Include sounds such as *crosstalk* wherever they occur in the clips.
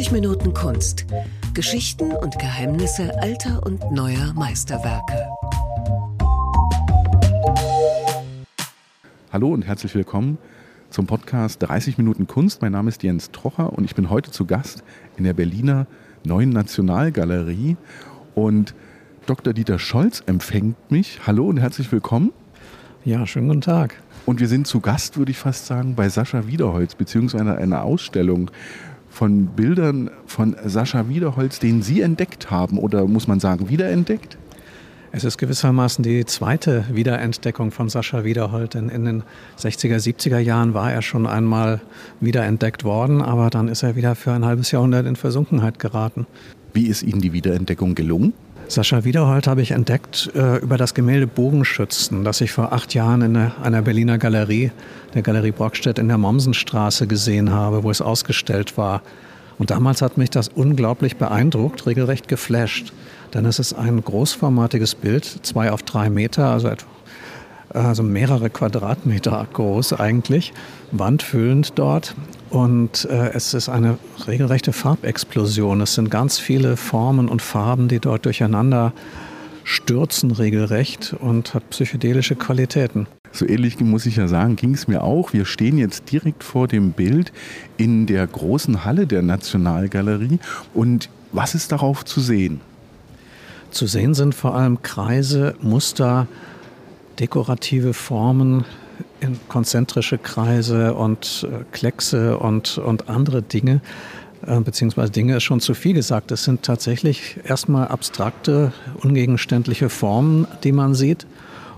30 Minuten Kunst. Geschichten und Geheimnisse alter und neuer Meisterwerke. Hallo und herzlich willkommen zum Podcast 30 Minuten Kunst. Mein Name ist Jens Trocher und ich bin heute zu Gast in der Berliner Neuen Nationalgalerie. Und Dr. Dieter Scholz empfängt mich. Hallo und herzlich willkommen. Ja, schönen guten Tag. Und wir sind zu Gast, würde ich fast sagen, bei Sascha Wiederholz, beziehungsweise einer Ausstellung von Bildern von Sascha Wiederholz, den Sie entdeckt haben oder muss man sagen, wiederentdeckt? Es ist gewissermaßen die zweite Wiederentdeckung von Sascha Wiederholt, denn in den 60er, 70er Jahren war er schon einmal wiederentdeckt worden, aber dann ist er wieder für ein halbes Jahrhundert in Versunkenheit geraten. Wie ist Ihnen die Wiederentdeckung gelungen? Sascha Wiederholt habe ich entdeckt äh, über das Gemälde Bogenschützen, das ich vor acht Jahren in einer Berliner Galerie, der Galerie Brockstedt in der Mommsenstraße gesehen habe, wo es ausgestellt war. Und damals hat mich das unglaublich beeindruckt, regelrecht geflasht. Denn es ist ein großformatiges Bild, zwei auf drei Meter, also etwa also mehrere Quadratmeter groß eigentlich, wandfüllend dort. Und äh, es ist eine regelrechte Farbexplosion. Es sind ganz viele Formen und Farben, die dort durcheinander stürzen regelrecht und hat psychedelische Qualitäten. So ähnlich muss ich ja sagen, ging es mir auch. Wir stehen jetzt direkt vor dem Bild in der großen Halle der Nationalgalerie. Und was ist darauf zu sehen? Zu sehen sind vor allem Kreise, Muster, dekorative Formen, in konzentrische Kreise und äh, Kleckse und, und andere Dinge, äh, beziehungsweise Dinge ist schon zu viel gesagt. Es sind tatsächlich erstmal abstrakte, ungegenständliche Formen, die man sieht.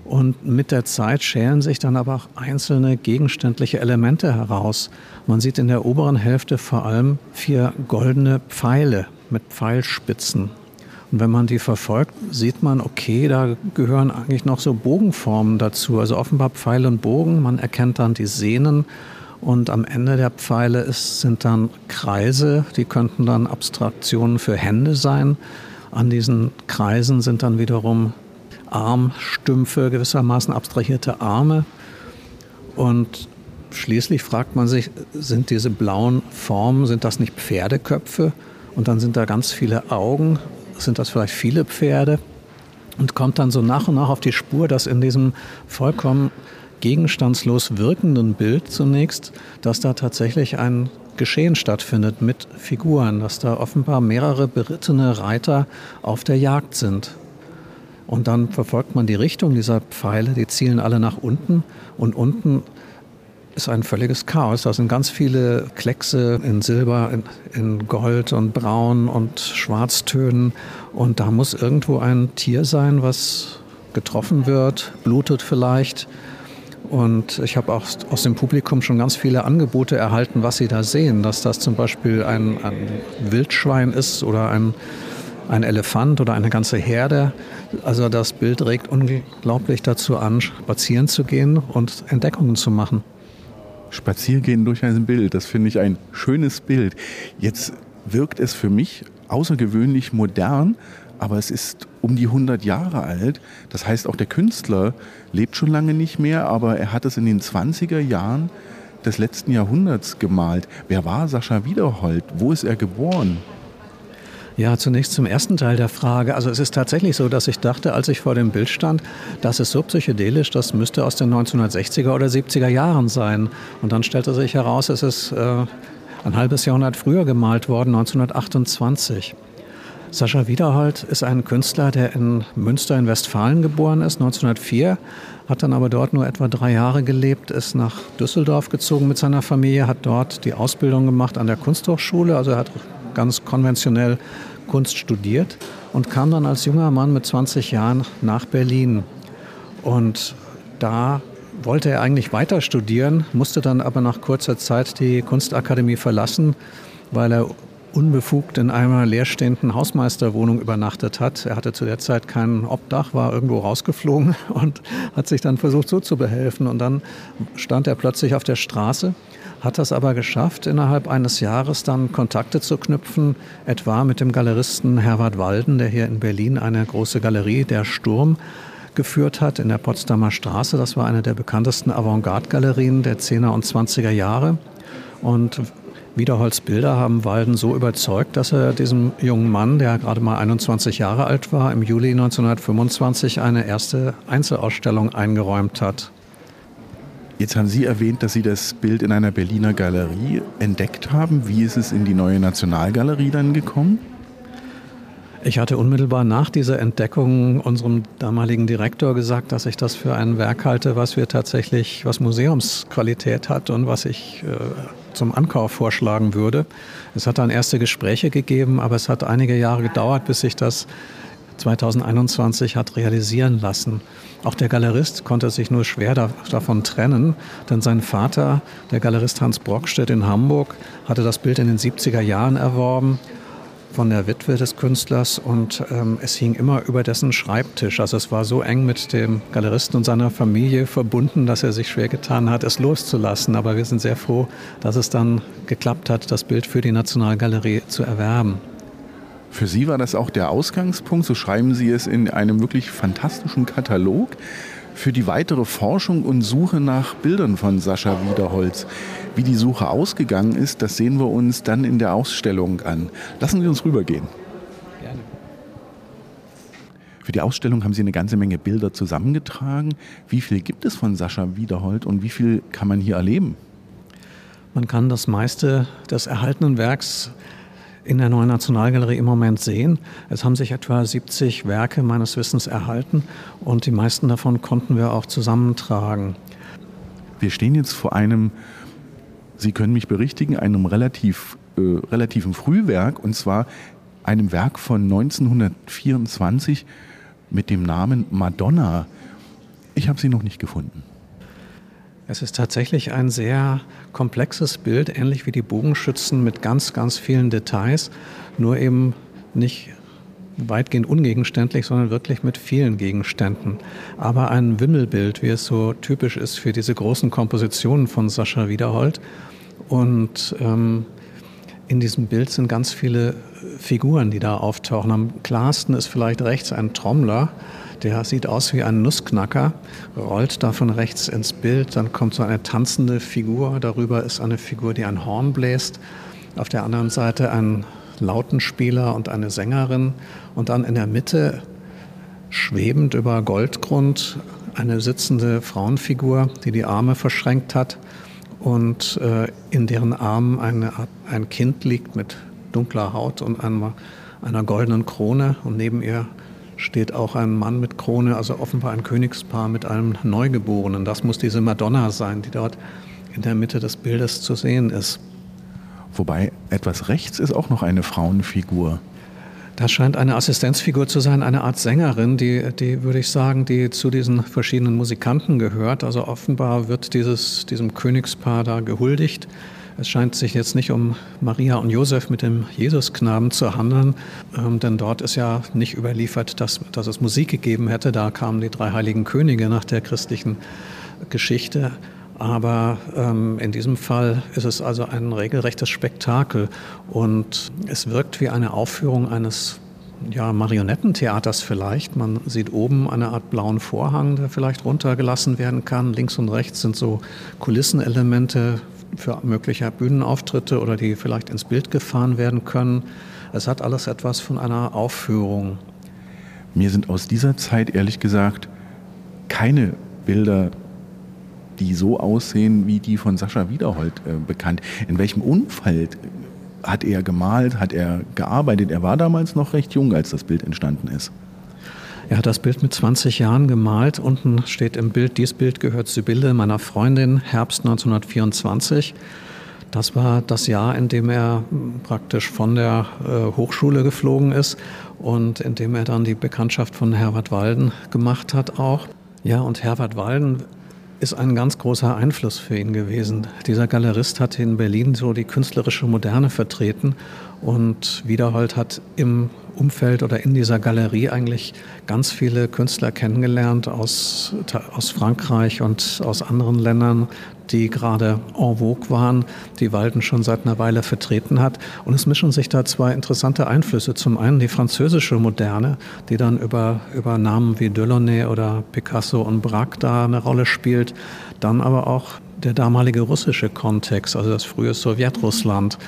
Und mit der Zeit schälen sich dann aber auch einzelne gegenständliche Elemente heraus. Man sieht in der oberen Hälfte vor allem vier goldene Pfeile mit Pfeilspitzen. Und wenn man die verfolgt, sieht man, okay, da gehören eigentlich noch so Bogenformen dazu. Also offenbar Pfeil und Bogen. Man erkennt dann die Sehnen. Und am Ende der Pfeile ist, sind dann Kreise, die könnten dann Abstraktionen für Hände sein. An diesen Kreisen sind dann wiederum Armstümpfe, gewissermaßen abstrahierte Arme. Und schließlich fragt man sich, sind diese blauen Formen, sind das nicht Pferdeköpfe? Und dann sind da ganz viele Augen sind das vielleicht viele Pferde und kommt dann so nach und nach auf die Spur, dass in diesem vollkommen gegenstandslos wirkenden Bild zunächst, dass da tatsächlich ein Geschehen stattfindet mit Figuren, dass da offenbar mehrere berittene Reiter auf der Jagd sind. Und dann verfolgt man die Richtung dieser Pfeile, die zielen alle nach unten und unten ist ein völliges Chaos. Da sind ganz viele Kleckse in Silber, in, in, Gold und Braun und Schwarztönen. Und da muss irgendwo ein Tier sein, was getroffen wird, blutet vielleicht. Und ich habe auch aus dem Publikum schon ganz viele Angebote erhalten, was sie da sehen. Dass das zum Beispiel ein, ein Wildschwein ist oder ein, ein Elefant oder eine ganze Herde. Also das Bild regt unglaublich dazu an, spazieren zu gehen und Entdeckungen zu machen. Spaziergehen durch ein Bild, das finde ich ein schönes Bild. Jetzt wirkt es für mich außergewöhnlich modern, aber es ist um die 100 Jahre alt. Das heißt, auch der Künstler lebt schon lange nicht mehr, aber er hat es in den 20er Jahren des letzten Jahrhunderts gemalt. Wer war Sascha Wiederhold? Wo ist er geboren? Ja, zunächst zum ersten Teil der Frage. Also es ist tatsächlich so, dass ich dachte, als ich vor dem Bild stand, das ist so psychedelisch, das müsste aus den 1960er oder 70er Jahren sein. Und dann stellte sich heraus, es ist äh, ein halbes Jahrhundert früher gemalt worden, 1928. Sascha Wiederhold ist ein Künstler, der in Münster in Westfalen geboren ist, 1904, hat dann aber dort nur etwa drei Jahre gelebt, ist nach Düsseldorf gezogen mit seiner Familie, hat dort die Ausbildung gemacht an der Kunsthochschule, also er hat ganz konventionell Kunst studiert und kam dann als junger Mann mit 20 Jahren nach Berlin. Und da wollte er eigentlich weiter studieren, musste dann aber nach kurzer Zeit die Kunstakademie verlassen, weil er unbefugt in einer leerstehenden Hausmeisterwohnung übernachtet hat. Er hatte zu der Zeit kein Obdach, war irgendwo rausgeflogen *laughs* und hat sich dann versucht, so zu behelfen. Und dann stand er plötzlich auf der Straße hat das aber geschafft, innerhalb eines Jahres dann Kontakte zu knüpfen, etwa mit dem Galeristen Herbert Walden, der hier in Berlin eine große Galerie, der Sturm, geführt hat in der Potsdamer Straße. Das war eine der bekanntesten Avantgarde-Galerien der 10er und 20er Jahre. Und Wiederholz Bilder haben Walden so überzeugt, dass er diesem jungen Mann, der gerade mal 21 Jahre alt war, im Juli 1925 eine erste Einzelausstellung eingeräumt hat. Jetzt haben Sie erwähnt, dass Sie das Bild in einer Berliner Galerie entdeckt haben. Wie ist es in die neue Nationalgalerie dann gekommen? Ich hatte unmittelbar nach dieser Entdeckung unserem damaligen Direktor gesagt, dass ich das für ein Werk halte, was wir tatsächlich, was Museumsqualität hat und was ich äh, zum Ankauf vorschlagen würde. Es hat dann erste Gespräche gegeben, aber es hat einige Jahre gedauert, bis sich das 2021 hat realisieren lassen. Auch der Galerist konnte sich nur schwer da, davon trennen, denn sein Vater, der Galerist Hans Brockstedt in Hamburg, hatte das Bild in den 70er Jahren erworben von der Witwe des Künstlers und ähm, es hing immer über dessen Schreibtisch. Also es war so eng mit dem Galeristen und seiner Familie verbunden, dass er sich schwer getan hat, es loszulassen. Aber wir sind sehr froh, dass es dann geklappt hat, das Bild für die Nationalgalerie zu erwerben. Für Sie war das auch der Ausgangspunkt, so schreiben Sie es in einem wirklich fantastischen Katalog für die weitere Forschung und Suche nach Bildern von Sascha Wiederholz. Wie die Suche ausgegangen ist, das sehen wir uns dann in der Ausstellung an. Lassen Sie uns rübergehen. Gerne. Für die Ausstellung haben Sie eine ganze Menge Bilder zusammengetragen. Wie viel gibt es von Sascha Wiederhold und wie viel kann man hier erleben? Man kann das meiste des erhaltenen Werks in der Neuen Nationalgalerie im Moment sehen. Es haben sich etwa 70 Werke meines Wissens erhalten und die meisten davon konnten wir auch zusammentragen. Wir stehen jetzt vor einem, Sie können mich berichtigen, einem relativ, äh, relativen Frühwerk und zwar einem Werk von 1924 mit dem Namen Madonna. Ich habe sie noch nicht gefunden. Es ist tatsächlich ein sehr komplexes Bild, ähnlich wie die Bogenschützen mit ganz, ganz vielen Details, nur eben nicht weitgehend ungegenständlich, sondern wirklich mit vielen Gegenständen. Aber ein Wimmelbild, wie es so typisch ist für diese großen Kompositionen von Sascha Wiederhold. Und ähm, in diesem Bild sind ganz viele Figuren, die da auftauchen. Am klarsten ist vielleicht rechts ein Trommler, der sieht aus wie ein Nussknacker, rollt da von rechts ins Bild, dann kommt so eine tanzende Figur, darüber ist eine Figur, die ein Horn bläst, auf der anderen Seite ein Lautenspieler und eine Sängerin und dann in der Mitte schwebend über Goldgrund eine sitzende Frauenfigur, die die Arme verschränkt hat und äh, in deren Armen eine, ein Kind liegt mit dunkler Haut und einer, einer goldenen Krone und neben ihr steht auch ein Mann mit Krone, also offenbar ein Königspaar mit einem Neugeborenen. Das muss diese Madonna sein, die dort in der Mitte des Bildes zu sehen ist. Wobei etwas rechts ist auch noch eine Frauenfigur. Das scheint eine Assistenzfigur zu sein, eine Art Sängerin, die, die würde ich sagen, die zu diesen verschiedenen Musikanten gehört. Also offenbar wird dieses, diesem Königspaar da gehuldigt. Es scheint sich jetzt nicht um Maria und Josef mit dem Jesusknaben zu handeln, ähm, denn dort ist ja nicht überliefert, dass, dass es Musik gegeben hätte. Da kamen die drei heiligen Könige nach der christlichen Geschichte. Aber ähm, in diesem Fall ist es also ein regelrechtes Spektakel und es wirkt wie eine Aufführung eines ja, Marionettentheaters vielleicht. Man sieht oben eine Art blauen Vorhang, der vielleicht runtergelassen werden kann. Links und rechts sind so Kulissenelemente für mögliche Bühnenauftritte oder die vielleicht ins Bild gefahren werden können. Es hat alles etwas von einer Aufführung. Mir sind aus dieser Zeit ehrlich gesagt keine Bilder, die so aussehen wie die von Sascha Wiederhold äh, bekannt. In welchem Umfeld hat er gemalt, hat er gearbeitet? Er war damals noch recht jung, als das Bild entstanden ist. Er hat das Bild mit 20 Jahren gemalt. Unten steht im Bild, dieses Bild gehört Sibylle, meiner Freundin, Herbst 1924. Das war das Jahr, in dem er praktisch von der äh, Hochschule geflogen ist und in dem er dann die Bekanntschaft von Herbert Walden gemacht hat auch. Ja, und Herbert Walden ist ein ganz großer Einfluss für ihn gewesen. Dieser Galerist hat in Berlin so die künstlerische Moderne vertreten und Wiederhold hat im Umfeld oder in dieser Galerie eigentlich ganz viele Künstler kennengelernt aus, aus Frankreich und aus anderen Ländern, die gerade en vogue waren, die Walden schon seit einer Weile vertreten hat. Und es mischen sich da zwei interessante Einflüsse. Zum einen die französische Moderne, die dann über, über Namen wie Delaunay oder Picasso und Braque da eine Rolle spielt. Dann aber auch der damalige russische Kontext, also das frühe Sowjetrussland,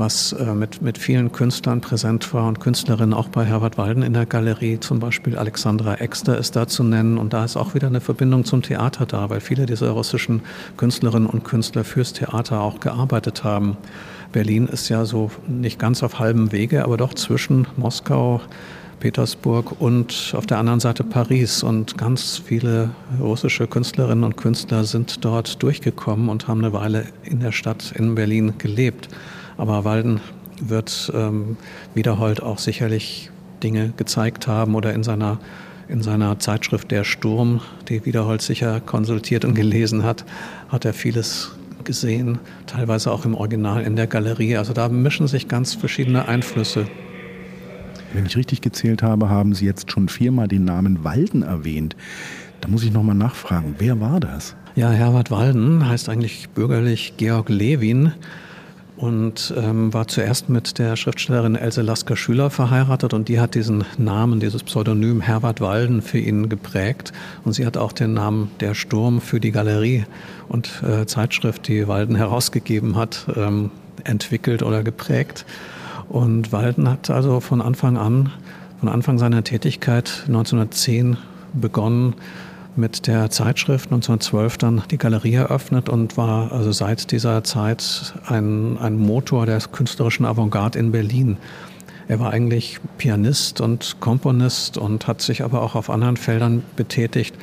was äh, mit, mit vielen Künstlern präsent war und Künstlerinnen auch bei Herbert Walden in der Galerie. Zum Beispiel Alexandra Exter ist da zu nennen. Und da ist auch wieder eine Verbindung zum Theater da, weil viele dieser russischen Künstlerinnen und Künstler fürs Theater auch gearbeitet haben. Berlin ist ja so nicht ganz auf halbem Wege, aber doch zwischen Moskau, Petersburg und auf der anderen Seite Paris. Und ganz viele russische Künstlerinnen und Künstler sind dort durchgekommen und haben eine Weile in der Stadt in Berlin gelebt. Aber Walden wird ähm, Wiederhold auch sicherlich Dinge gezeigt haben oder in seiner, in seiner Zeitschrift Der Sturm, die Wiederhold sicher konsultiert und gelesen hat, hat er vieles gesehen, teilweise auch im Original in der Galerie. Also da mischen sich ganz verschiedene Einflüsse. Wenn ich richtig gezählt habe, haben Sie jetzt schon viermal den Namen Walden erwähnt. Da muss ich nochmal nachfragen, wer war das? Ja, Herbert Walden heißt eigentlich bürgerlich Georg Lewin und ähm, war zuerst mit der Schriftstellerin Else Lasker-Schüler verheiratet und die hat diesen Namen, dieses Pseudonym Herbert Walden für ihn geprägt und sie hat auch den Namen Der Sturm für die Galerie und äh, Zeitschrift, die Walden herausgegeben hat, ähm, entwickelt oder geprägt. Und Walden hat also von Anfang an, von Anfang seiner Tätigkeit 1910 begonnen, mit der Zeitschrift 1912 dann die Galerie eröffnet und war also seit dieser Zeit ein, ein Motor der künstlerischen Avantgarde in Berlin. Er war eigentlich Pianist und Komponist und hat sich aber auch auf anderen Feldern betätigt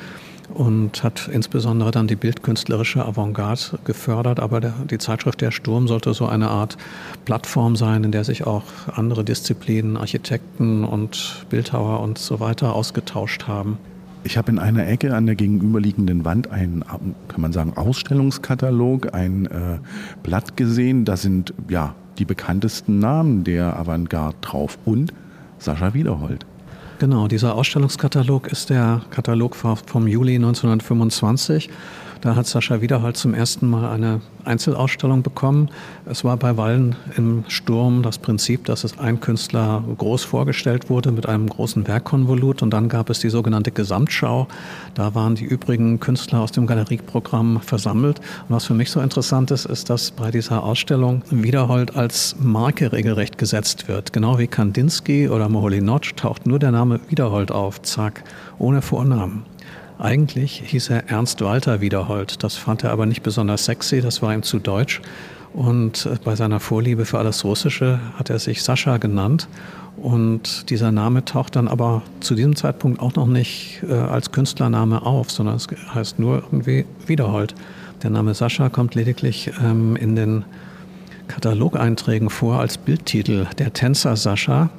und hat insbesondere dann die bildkünstlerische Avantgarde gefördert. Aber der, die Zeitschrift Der Sturm sollte so eine Art Plattform sein, in der sich auch andere Disziplinen, Architekten und Bildhauer und so weiter ausgetauscht haben. Ich habe in einer Ecke an der gegenüberliegenden Wand einen, kann man sagen, Ausstellungskatalog, ein äh, Blatt gesehen. Da sind ja die bekanntesten Namen der Avantgarde drauf und Sascha Wiederhold. Genau, dieser Ausstellungskatalog ist der Katalog vom Juli 1925 da hat Sascha Wiederhalt zum ersten Mal eine Einzelausstellung bekommen. Es war bei Wallen im Sturm das Prinzip, dass es ein Künstler groß vorgestellt wurde mit einem großen Werkkonvolut und dann gab es die sogenannte Gesamtschau. Da waren die übrigen Künstler aus dem Galerieprogramm versammelt. Und was für mich so interessant ist, ist, dass bei dieser Ausstellung Wiederhold als Marke regelrecht gesetzt wird. Genau wie Kandinsky oder Moholy-Nagy taucht nur der Name Wiederhold auf, zack, ohne Vornamen. Eigentlich hieß er Ernst Walter Wiederhold. Das fand er aber nicht besonders sexy, das war ihm zu deutsch. Und äh, bei seiner Vorliebe für alles Russische hat er sich Sascha genannt. Und dieser Name taucht dann aber zu diesem Zeitpunkt auch noch nicht äh, als Künstlername auf, sondern es heißt nur irgendwie Wiederhold. Der Name Sascha kommt lediglich ähm, in den Katalogeinträgen vor als Bildtitel. Der Tänzer Sascha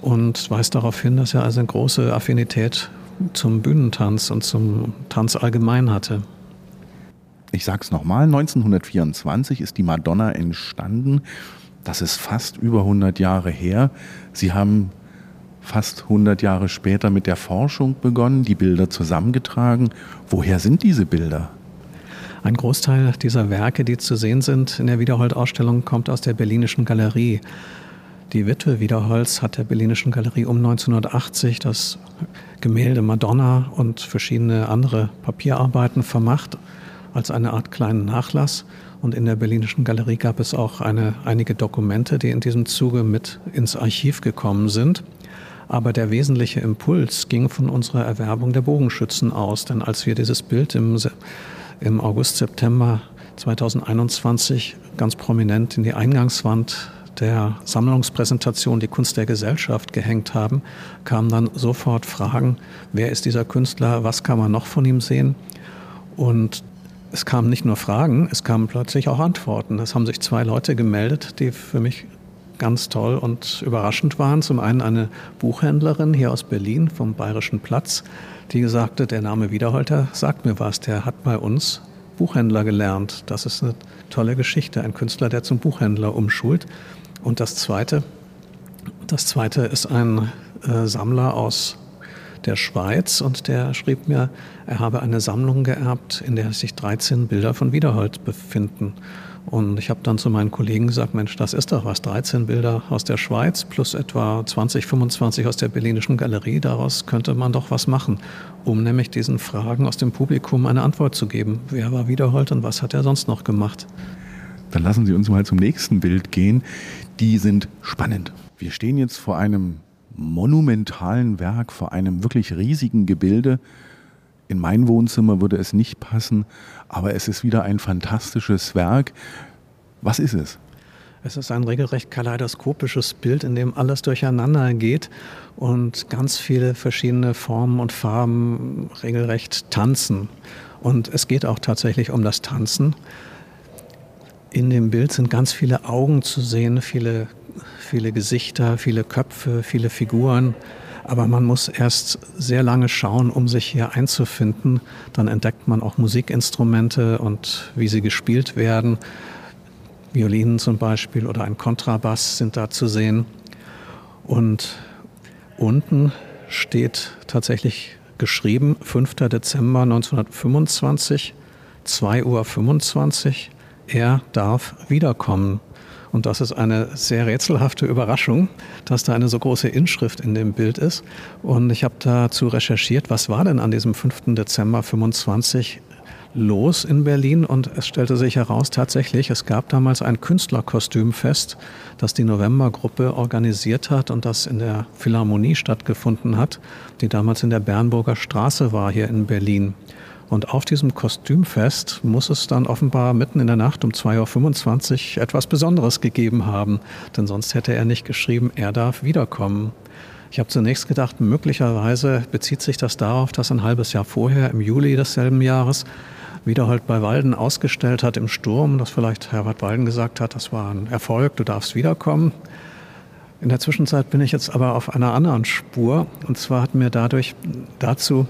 und weist darauf hin, dass er also eine große Affinität zum Bühnentanz und zum Tanz allgemein hatte. Ich sage es nochmal, 1924 ist die Madonna entstanden. Das ist fast über 100 Jahre her. Sie haben fast 100 Jahre später mit der Forschung begonnen, die Bilder zusammengetragen. Woher sind diese Bilder? Ein Großteil dieser Werke, die zu sehen sind in der Wiederhold-Ausstellung, kommt aus der Berlinischen Galerie. Die Witwe Wiederholz hat der Berlinischen Galerie um 1980 das Gemälde Madonna und verschiedene andere Papierarbeiten vermacht als eine Art kleinen Nachlass. Und in der Berlinischen Galerie gab es auch eine, einige Dokumente, die in diesem Zuge mit ins Archiv gekommen sind. Aber der wesentliche Impuls ging von unserer Erwerbung der Bogenschützen aus. Denn als wir dieses Bild im, im August, September 2021 ganz prominent in die Eingangswand der Sammlungspräsentation Die Kunst der Gesellschaft gehängt haben, kamen dann sofort Fragen, wer ist dieser Künstler, was kann man noch von ihm sehen? Und es kamen nicht nur Fragen, es kamen plötzlich auch Antworten. Es haben sich zwei Leute gemeldet, die für mich ganz toll und überraschend waren. Zum einen eine Buchhändlerin hier aus Berlin vom Bayerischen Platz, die sagte, der Name Wiederholter sagt mir was, der hat bei uns Buchhändler gelernt. Das ist eine tolle Geschichte. Ein Künstler, der zum Buchhändler umschult. Und das Zweite, das Zweite ist ein äh, Sammler aus der Schweiz und der schrieb mir, er habe eine Sammlung geerbt, in der sich 13 Bilder von Wiederhold befinden. Und ich habe dann zu meinen Kollegen gesagt, Mensch, das ist doch was. 13 Bilder aus der Schweiz plus etwa 20, 25 aus der Berlinischen Galerie. Daraus könnte man doch was machen, um nämlich diesen Fragen aus dem Publikum eine Antwort zu geben. Wer war Wiederhold und was hat er sonst noch gemacht? Dann lassen Sie uns mal zum nächsten Bild gehen. Die sind spannend. Wir stehen jetzt vor einem monumentalen Werk, vor einem wirklich riesigen Gebilde. In mein Wohnzimmer würde es nicht passen, aber es ist wieder ein fantastisches Werk. Was ist es? Es ist ein regelrecht kaleidoskopisches Bild, in dem alles durcheinander geht und ganz viele verschiedene Formen und Farben regelrecht tanzen. Und es geht auch tatsächlich um das Tanzen. In dem Bild sind ganz viele Augen zu sehen, viele, viele Gesichter, viele Köpfe, viele Figuren. Aber man muss erst sehr lange schauen, um sich hier einzufinden. Dann entdeckt man auch Musikinstrumente und wie sie gespielt werden. Violinen zum Beispiel oder ein Kontrabass sind da zu sehen. Und unten steht tatsächlich geschrieben 5. Dezember 1925, 2.25 Uhr. Er darf wiederkommen. Und das ist eine sehr rätselhafte Überraschung, dass da eine so große Inschrift in dem Bild ist. Und ich habe dazu recherchiert, was war denn an diesem 5. Dezember 25 los in Berlin und es stellte sich heraus tatsächlich, es gab damals ein Künstlerkostümfest, das die Novembergruppe organisiert hat und das in der Philharmonie stattgefunden hat, die damals in der Bernburger Straße war hier in Berlin. Und auf diesem Kostümfest muss es dann offenbar mitten in der Nacht um 2.25 Uhr etwas Besonderes gegeben haben, denn sonst hätte er nicht geschrieben, er darf wiederkommen. Ich habe zunächst gedacht, möglicherweise bezieht sich das darauf, dass ein halbes Jahr vorher, im Juli desselben Jahres, Wiederhold bei Walden ausgestellt hat im Sturm, dass vielleicht Herbert Walden gesagt hat, das war ein Erfolg, du darfst wiederkommen. In der Zwischenzeit bin ich jetzt aber auf einer anderen Spur. Und zwar hat mir dadurch dazu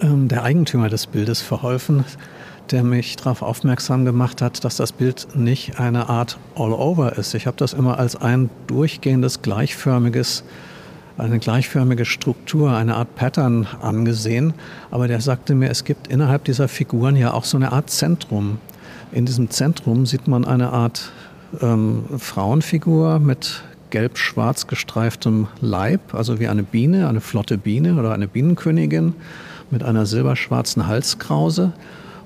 ähm, der Eigentümer des Bildes verholfen, der mich darauf aufmerksam gemacht hat, dass das Bild nicht eine Art All-Over ist. Ich habe das immer als ein durchgehendes, gleichförmiges, eine gleichförmige Struktur, eine Art Pattern angesehen. Aber der sagte mir, es gibt innerhalb dieser Figuren ja auch so eine Art Zentrum. In diesem Zentrum sieht man eine Art ähm, Frauenfigur mit gelb-schwarz gestreiftem Leib, also wie eine Biene, eine flotte Biene oder eine Bienenkönigin mit einer silberschwarzen Halskrause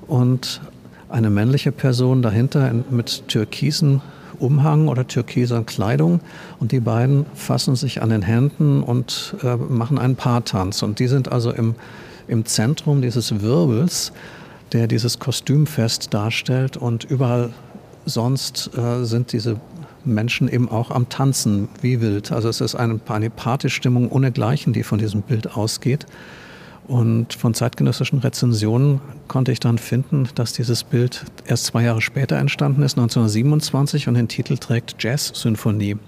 und eine männliche Person dahinter mit türkisen Umhang oder türkiser Kleidung und die beiden fassen sich an den Händen und äh, machen einen Paartanz und die sind also im, im Zentrum dieses Wirbels, der dieses Kostümfest darstellt und überall sonst äh, sind diese Menschen eben auch am Tanzen wie wild. Also es ist eine, eine Partystimmung ohnegleichen, die von diesem Bild ausgeht. Und von zeitgenössischen Rezensionen konnte ich dann finden, dass dieses Bild erst zwei Jahre später entstanden ist, 1927, und den Titel trägt Jazz-Symphonie.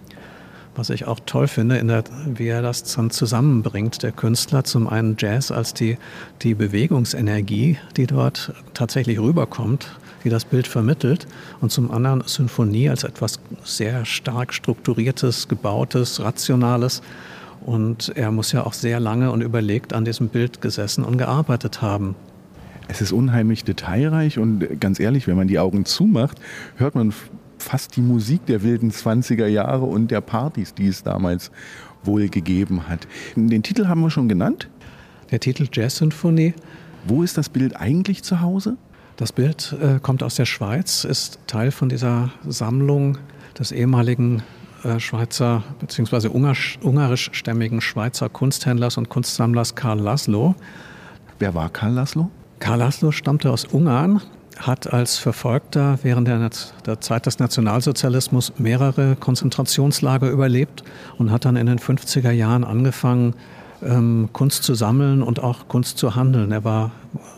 Was ich auch toll finde, in der, wie er das dann zusammenbringt, der Künstler. Zum einen Jazz als die, die Bewegungsenergie, die dort tatsächlich rüberkommt, die das Bild vermittelt. Und zum anderen Symphonie als etwas sehr stark strukturiertes, gebautes, rationales und er muss ja auch sehr lange und überlegt an diesem Bild gesessen und gearbeitet haben. Es ist unheimlich detailreich und ganz ehrlich, wenn man die Augen zumacht, hört man fast die Musik der wilden 20er Jahre und der Partys, die es damals wohl gegeben hat. Den Titel haben wir schon genannt. Der Titel Jazz-Symphonie. Wo ist das Bild eigentlich zu Hause? Das Bild äh, kommt aus der Schweiz, ist Teil von dieser Sammlung des ehemaligen Schweizer bzw. ungarischstämmigen Schweizer Kunsthändlers und Kunstsammlers Karl Laszlo. Wer war Karl Laszlo? Karl Laszlo stammte aus Ungarn, hat als Verfolgter während der, der, Zeit des Nationalsozialismus mehrere Konzentrationslager überlebt und hat dann in den 50er Jahren angefangen, ähm, Kunst zu sammeln und auch Kunst zu handeln. Er war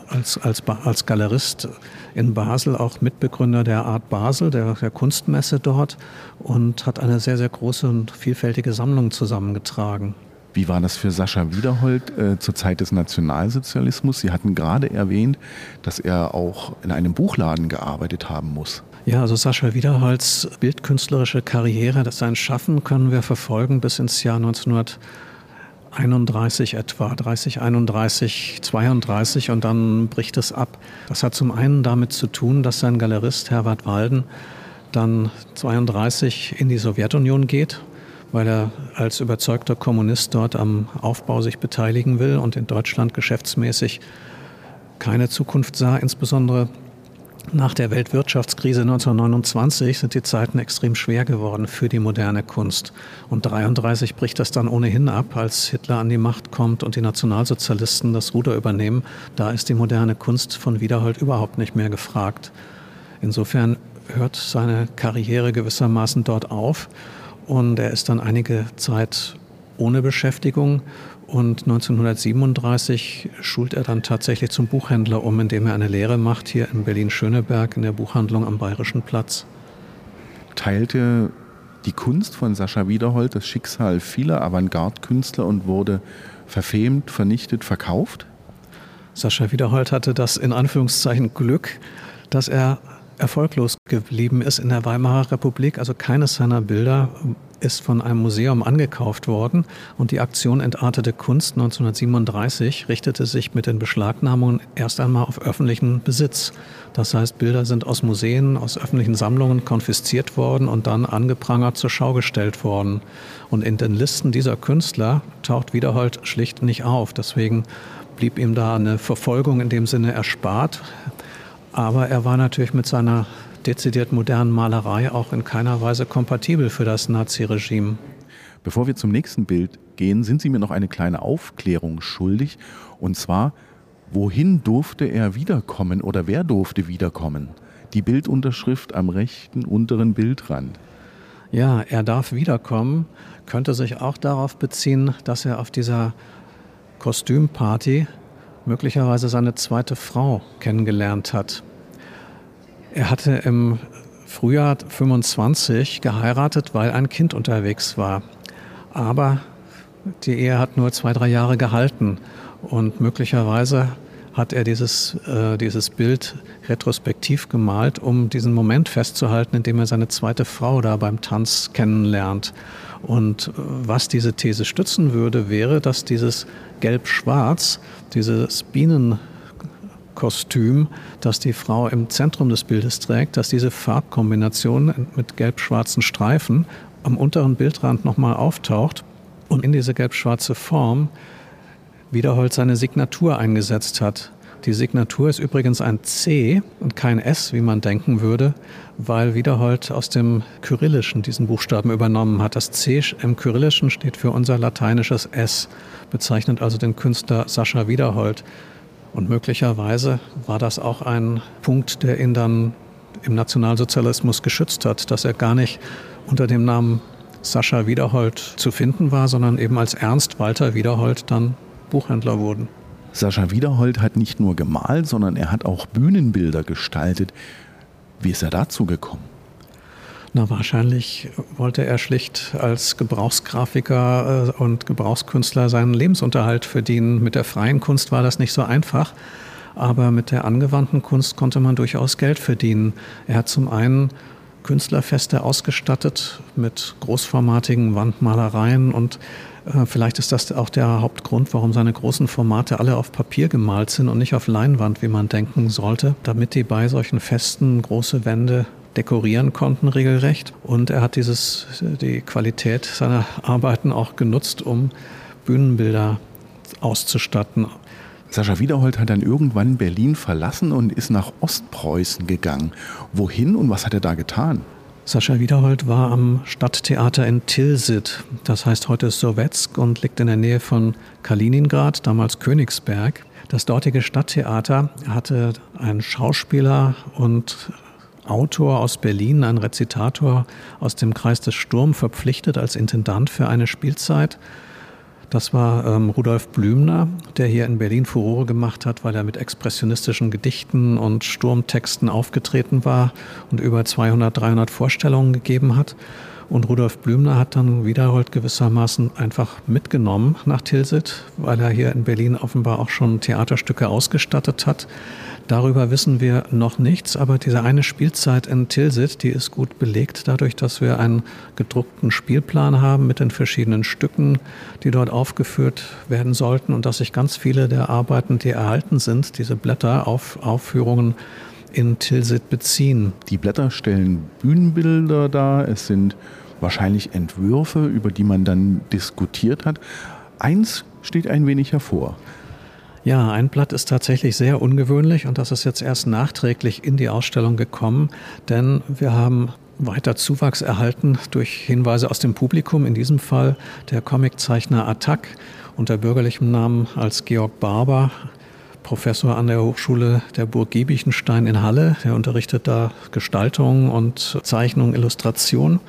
als, als, als Galerist in Basel auch Mitbegründer der Art Basel, der, der Kunstmesse dort und hat eine sehr, sehr große und vielfältige Sammlung zusammengetragen. Wie war das für Sascha Wiederhold äh, zur Zeit des Nationalsozialismus? Sie hatten gerade erwähnt, dass er auch in einem Buchladen gearbeitet haben muss. Ja, also Sascha Wiederholds bildkünstlerische Karriere, das sein Schaffen können wir verfolgen bis ins Jahr 1900. 31 etwa, 30, 31, 32 und dann bricht es ab. Das hat zum einen damit zu tun, dass sein Galerist Herbert Walden dann 32 in die Sowjetunion geht, weil er als überzeugter Kommunist dort am Aufbau sich beteiligen will und in Deutschland geschäftsmäßig keine Zukunft sah, insbesondere nach der Weltwirtschaftskrise 1929 sind die Zeiten extrem schwer geworden für die moderne Kunst. Und 1933 bricht das dann ohnehin ab, als Hitler an die Macht kommt und die Nationalsozialisten das Ruder übernehmen. Da ist die moderne Kunst von Wiederhold überhaupt nicht mehr gefragt. Insofern hört seine Karriere gewissermaßen dort auf und er ist dann einige Zeit ohne Beschäftigung und 1937 schult er dann tatsächlich zum Buchhändler um, indem er eine Lehre macht hier in Berlin-Schöneberg in der Buchhandlung am Bayerischen Platz. Teilte die Kunst von Sascha Wiederhold das Schicksal vieler Avantgarde-Künstler und wurde verfemt, vernichtet, verkauft? Sascha Wiederhold hatte das in Anführungszeichen Glück, dass er erfolglos geblieben ist in der Weimarer Republik. Also keines seiner Bilder ist von einem Museum angekauft worden und die Aktion Entartete Kunst 1937 richtete sich mit den Beschlagnahmungen erst einmal auf öffentlichen Besitz. Das heißt, Bilder sind aus Museen, aus öffentlichen Sammlungen konfisziert worden und dann angeprangert zur Schau gestellt worden. Und in den Listen dieser Künstler taucht Wiederhold schlicht nicht auf. Deswegen blieb ihm da eine Verfolgung in dem Sinne erspart. Aber er war natürlich mit seiner dezidiert modernen Malerei auch in keiner Weise kompatibel für das Naziregime. Bevor wir zum nächsten Bild gehen, sind Sie mir noch eine kleine Aufklärung schuldig. Und zwar, wohin durfte er wiederkommen oder wer durfte wiederkommen? Die Bildunterschrift am rechten unteren Bildrand. Ja, er darf wiederkommen, könnte sich auch darauf beziehen, dass er auf dieser Kostümparty möglicherweise seine zweite Frau kennengelernt hat. Er hatte im Frühjahr 25 geheiratet, weil ein Kind unterwegs war. Aber die Ehe hat nur zwei, drei Jahre gehalten. Und möglicherweise hat er dieses, äh, dieses Bild retrospektiv gemalt, um diesen Moment festzuhalten, in dem er seine zweite Frau da beim Tanz kennenlernt. Und äh, was diese These stützen würde, wäre, dass dieses Gelb-Schwarz, dieses Bienen Kostüm, das die Frau im Zentrum des Bildes trägt, dass diese Farbkombination mit gelb-schwarzen Streifen am unteren Bildrand nochmal auftaucht und in diese gelb-schwarze Form Wiederhold seine Signatur eingesetzt hat. Die Signatur ist übrigens ein C und kein S, wie man denken würde, weil Wiederhold aus dem Kyrillischen diesen Buchstaben übernommen hat. Das C im Kyrillischen steht für unser lateinisches S, bezeichnet also den Künstler Sascha Wiederhold. Und möglicherweise war das auch ein Punkt, der ihn dann im Nationalsozialismus geschützt hat, dass er gar nicht unter dem Namen Sascha Wiederhold zu finden war, sondern eben als Ernst Walter Wiederhold dann Buchhändler wurden. Sascha Wiederhold hat nicht nur gemalt, sondern er hat auch Bühnenbilder gestaltet. Wie ist er dazu gekommen? Na, wahrscheinlich wollte er schlicht als Gebrauchsgrafiker äh, und Gebrauchskünstler seinen Lebensunterhalt verdienen. Mit der freien Kunst war das nicht so einfach, aber mit der angewandten Kunst konnte man durchaus Geld verdienen. Er hat zum einen Künstlerfeste ausgestattet mit großformatigen Wandmalereien und vielleicht ist das auch der Hauptgrund, warum seine großen Formate alle auf Papier gemalt sind und nicht auf Leinwand, wie man denken sollte, damit die bei solchen Festen große Wände dekorieren konnten regelrecht. Und er hat dieses, die Qualität seiner Arbeiten auch genutzt, um Bühnenbilder auszustatten. Sascha Wiederhold hat dann irgendwann Berlin verlassen und ist nach Ostpreußen gegangen. Wohin und was hat er da getan? Sascha Wiederhold war am Stadttheater in Tilsit, das heißt heute Sowetsk und liegt in der Nähe von Kaliningrad, damals Königsberg. Das dortige Stadttheater hatte einen Schauspieler und Autor aus Berlin, ein Rezitator aus dem Kreis des Sturm, verpflichtet als Intendant für eine Spielzeit. Das war ähm, Rudolf Blümner, der hier in Berlin Furore gemacht hat, weil er mit expressionistischen Gedichten und Sturmtexten aufgetreten war und über 200, 300 Vorstellungen gegeben hat. Und Rudolf Blümner hat dann Wiederhold gewissermaßen einfach mitgenommen nach Tilsit, weil er hier in Berlin offenbar auch schon Theaterstücke ausgestattet hat. Darüber wissen wir noch nichts, aber diese eine Spielzeit in Tilsit, die ist gut belegt dadurch, dass wir einen gedruckten Spielplan haben mit den verschiedenen Stücken, die dort aufgeführt werden sollten und dass sich ganz viele der Arbeiten, die erhalten sind, diese Blätter auf Aufführungen in Tilsit beziehen. Die Blätter stellen Bühnenbilder dar, es sind wahrscheinlich Entwürfe, über die man dann diskutiert hat. Eins steht ein wenig hervor. Ja, ein Blatt ist tatsächlich sehr ungewöhnlich und das ist jetzt erst nachträglich in die Ausstellung gekommen, denn wir haben weiter Zuwachs erhalten durch Hinweise aus dem Publikum, in diesem Fall der Comiczeichner Attack unter bürgerlichem Namen als Georg Barber, Professor an der Hochschule der Burg Giebichenstein in Halle. Der unterrichtet da Gestaltung und Zeichnung, Illustration.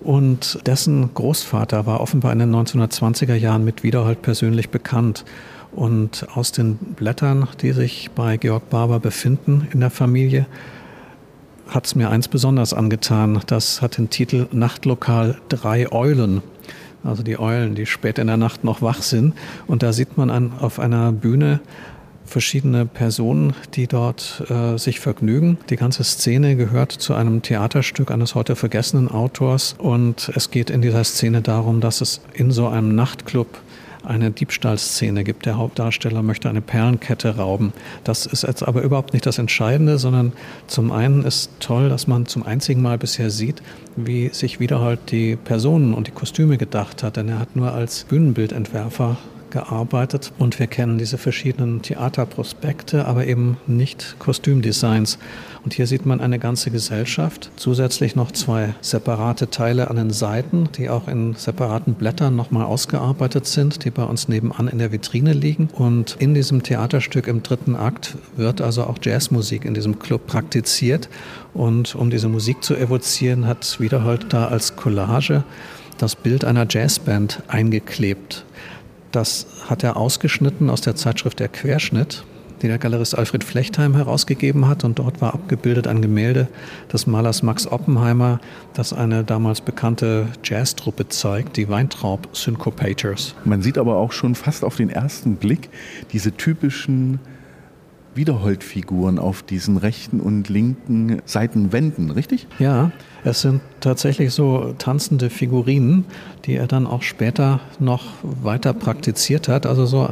Und dessen Großvater war offenbar in den 1920er Jahren mit Wiederhold persönlich bekannt. Und aus den Blättern, die sich bei Georg Barber befinden in der Familie, hat es mir eins besonders angetan. Das hat den Titel Nachtlokal Drei Eulen. Also die Eulen, die spät in der Nacht noch wach sind. Und da sieht man an, auf einer Bühne verschiedene Personen, die dort äh, sich vergnügen. Die ganze Szene gehört zu einem Theaterstück eines heute vergessenen Autors und es geht in dieser Szene darum, dass es in so einem Nachtclub eine Diebstahlszene gibt. Der Hauptdarsteller möchte eine Perlenkette rauben. Das ist jetzt aber überhaupt nicht das Entscheidende, sondern zum einen ist toll, dass man zum einzigen Mal bisher sieht, wie sich wieder halt die Personen und die Kostüme gedacht hat. Denn er hat nur als Bühnenbildentwerfer gearbeitet und wir kennen diese verschiedenen Theaterprospekte, aber eben nicht Kostümdesigns. Und hier sieht man eine ganze Gesellschaft, zusätzlich noch zwei separate Teile an den Seiten, die auch in separaten Blättern nochmal ausgearbeitet sind, die bei uns nebenan in der Vitrine liegen. Und in diesem Theaterstück im dritten Akt wird also auch Jazzmusik in diesem Club praktiziert. Und um diese Musik zu evozieren, hat Wiederhold da als Collage das Bild einer Jazzband eingeklebt. Das hat er ausgeschnitten aus der Zeitschrift Der Querschnitt, die der Galerist Alfred Flechtheim herausgegeben hat. Und dort war abgebildet ein Gemälde des Malers Max Oppenheimer, das eine damals bekannte Jazztruppe zeigt, die Weintraub Syncopators. Man sieht aber auch schon fast auf den ersten Blick diese typischen Wiederholdfiguren auf diesen rechten und linken Seitenwänden, richtig? Ja, es sind tatsächlich so tanzende Figurinen, die er dann auch später noch weiter praktiziert hat, also so,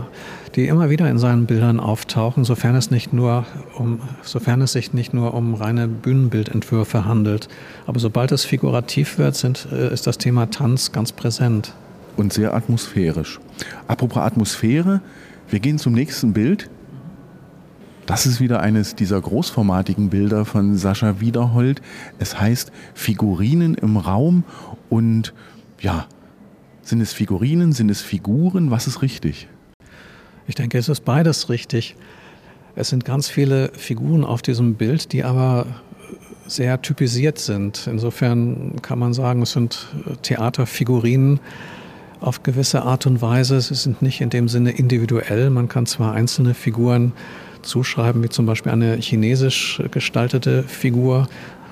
die immer wieder in seinen Bildern auftauchen, sofern es nicht nur um, sofern es sich nicht nur um reine Bühnenbildentwürfe handelt. Aber sobald es figurativ wird, sind, äh, ist das Thema Tanz ganz präsent. Und sehr atmosphärisch. Apropos Atmosphäre, wir gehen zum nächsten Bild. Das ist wieder eines dieser großformatigen Bilder von Sascha Wiederhold. Es heißt Figurinen im Raum und ja, sind es Figurinen, sind es Figuren? Was ist richtig? Ich denke, es ist beides richtig. Es sind ganz viele Figuren auf diesem Bild, die aber sehr typisiert sind. Insofern kann man sagen, es sind Theaterfigurinen auf gewisse Art und Weise. Sie sind nicht in dem Sinne individuell. Man kann zwar einzelne Figuren zuschreiben, wie zum Beispiel eine chinesisch gestaltete Figur.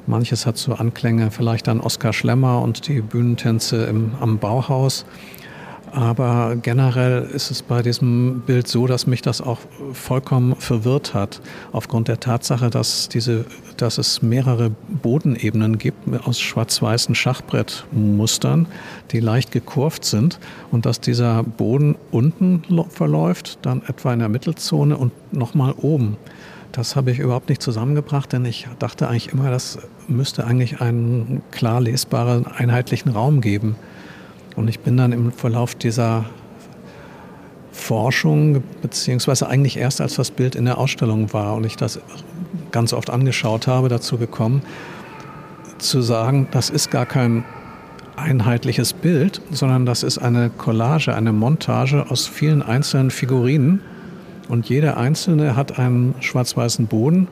Manches hat so Anklänge vielleicht an Oskar Schlemmer und die Bühnentänze im, am Bauhaus. Aber generell ist es bei diesem Bild so, dass mich das auch vollkommen verwirrt hat, aufgrund der Tatsache, dass, diese, dass es mehrere Bodenebenen gibt aus schwarz-weißen Schachbrettmustern, die leicht gekurvt sind und dass dieser Boden unten verläuft, dann etwa in der Mittelzone und nochmal oben. Das habe ich überhaupt nicht zusammengebracht, denn ich dachte eigentlich immer, das müsste eigentlich einen klar lesbaren, einheitlichen Raum geben. Und ich bin dann im Verlauf dieser Forschung, beziehungsweise eigentlich erst als das Bild in der Ausstellung war und ich das ganz oft angeschaut habe, dazu gekommen, zu sagen, das ist gar kein einheitliches Bild, sondern das ist eine Collage, eine Montage aus vielen einzelnen Figurinen. Und jeder einzelne hat einen schwarz-weißen Boden.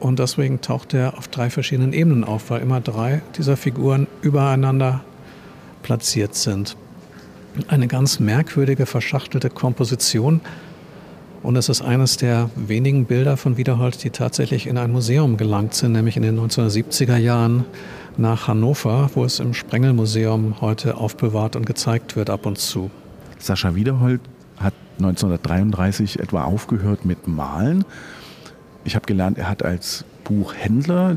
Und deswegen taucht er auf drei verschiedenen Ebenen auf, weil immer drei dieser Figuren übereinander platziert sind. Eine ganz merkwürdige, verschachtelte Komposition. Und es ist eines der wenigen Bilder von Wiederhold, die tatsächlich in ein Museum gelangt sind, nämlich in den 1970er Jahren nach Hannover, wo es im Sprengelmuseum heute aufbewahrt und gezeigt wird ab und zu. Sascha Wiederhold hat 1933 etwa aufgehört mit Malen. Ich habe gelernt, er hat als Buchhändler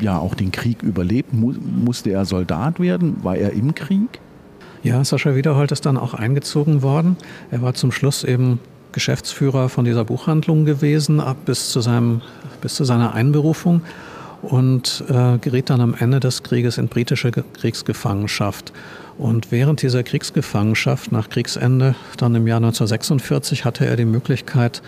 ja auch den Krieg überlebt. Mu musste er Soldat werden? War er im Krieg? Ja, Sascha Wiederhold ist dann auch eingezogen worden. Er war zum Schluss eben Geschäftsführer von dieser Buchhandlung gewesen, ab bis zu, seinem, bis zu seiner Einberufung und äh, geriet dann am Ende des Krieges in britische Kriegsgefangenschaft. Und während dieser Kriegsgefangenschaft nach Kriegsende, dann im Jahr 1946, hatte er die Möglichkeit,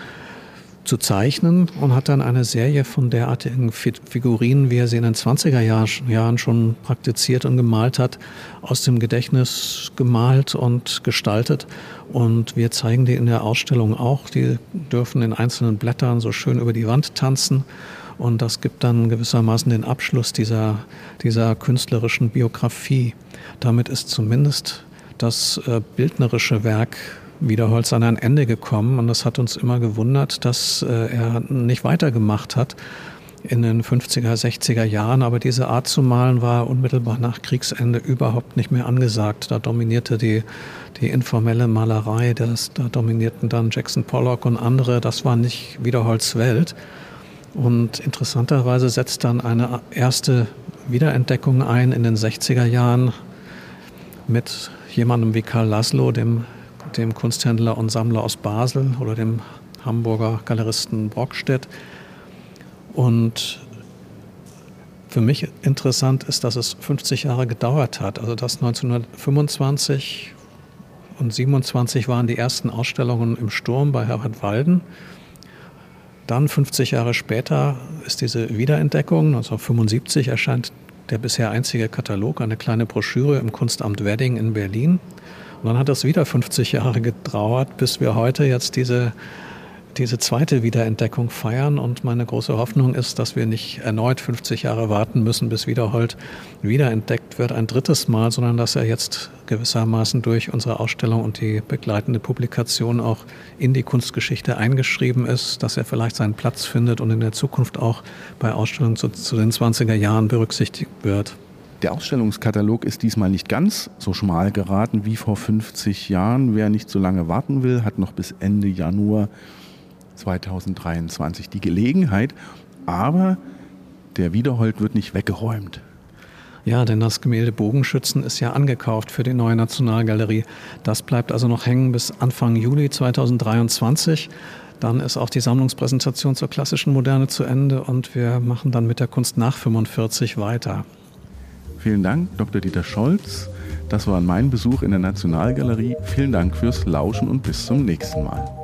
zu zeichnen und hat dann eine Serie von derartigen Figurinen, wie er sie in den 20er Jahren schon praktiziert und gemalt hat, aus dem Gedächtnis gemalt und gestaltet. Und wir zeigen die in der Ausstellung auch. Die dürfen in einzelnen Blättern so schön über die Wand tanzen. Und das gibt dann gewissermaßen den Abschluss dieser, dieser künstlerischen Biografie. Damit ist zumindest das äh, bildnerische Werk Wiederholz an ein Ende gekommen und das hat uns immer gewundert, dass äh, er nicht weitergemacht hat in den 50er, 60er Jahren. Aber diese Art zu malen war unmittelbar nach Kriegsende überhaupt nicht mehr angesagt. Da dominierte die, die informelle Malerei, das, da dominierten dann Jackson Pollock und andere. Das war nicht Wiederholz Welt. Und interessanterweise setzt dann eine erste Wiederentdeckung ein in den 60er Jahren mit jemandem wie Karl Laszlo, dem dem Kunsthändler und Sammler aus Basel oder dem Hamburger Galeristen Brockstedt. Und für mich interessant ist, dass es 50 Jahre gedauert hat. Also dass 1925 und 27 waren die ersten Ausstellungen im Sturm bei Herbert Walden. Dann 50 Jahre später ist diese Wiederentdeckung. 1975 erscheint der bisher einzige Katalog, eine kleine Broschüre im Kunstamt Wedding in Berlin. Und dann hat es wieder 50 Jahre gedauert, bis wir heute jetzt diese, diese zweite Wiederentdeckung feiern. Und meine große Hoffnung ist, dass wir nicht erneut 50 Jahre warten müssen, bis Wiederhold wiederentdeckt wird, ein drittes Mal, sondern dass er jetzt gewissermaßen durch unsere Ausstellung und die begleitende Publikation auch in die Kunstgeschichte eingeschrieben ist, dass er vielleicht seinen Platz findet und in der Zukunft auch bei Ausstellungen zu, zu den 20er Jahren berücksichtigt wird. Der Ausstellungskatalog ist diesmal nicht ganz so schmal geraten wie vor 50 Jahren. Wer nicht so lange warten will, hat noch bis Ende Januar 2023 die Gelegenheit. Aber der Wiederhold wird nicht weggeräumt. Ja, denn das Gemälde Bogenschützen ist ja angekauft für die neue Nationalgalerie. Das bleibt also noch hängen bis Anfang Juli 2023. Dann ist auch die Sammlungspräsentation zur klassischen Moderne zu Ende und wir machen dann mit der Kunst nach 45 weiter. Vielen Dank, Dr. Dieter Scholz. Das war mein Besuch in der Nationalgalerie. Vielen Dank fürs Lauschen und bis zum nächsten Mal.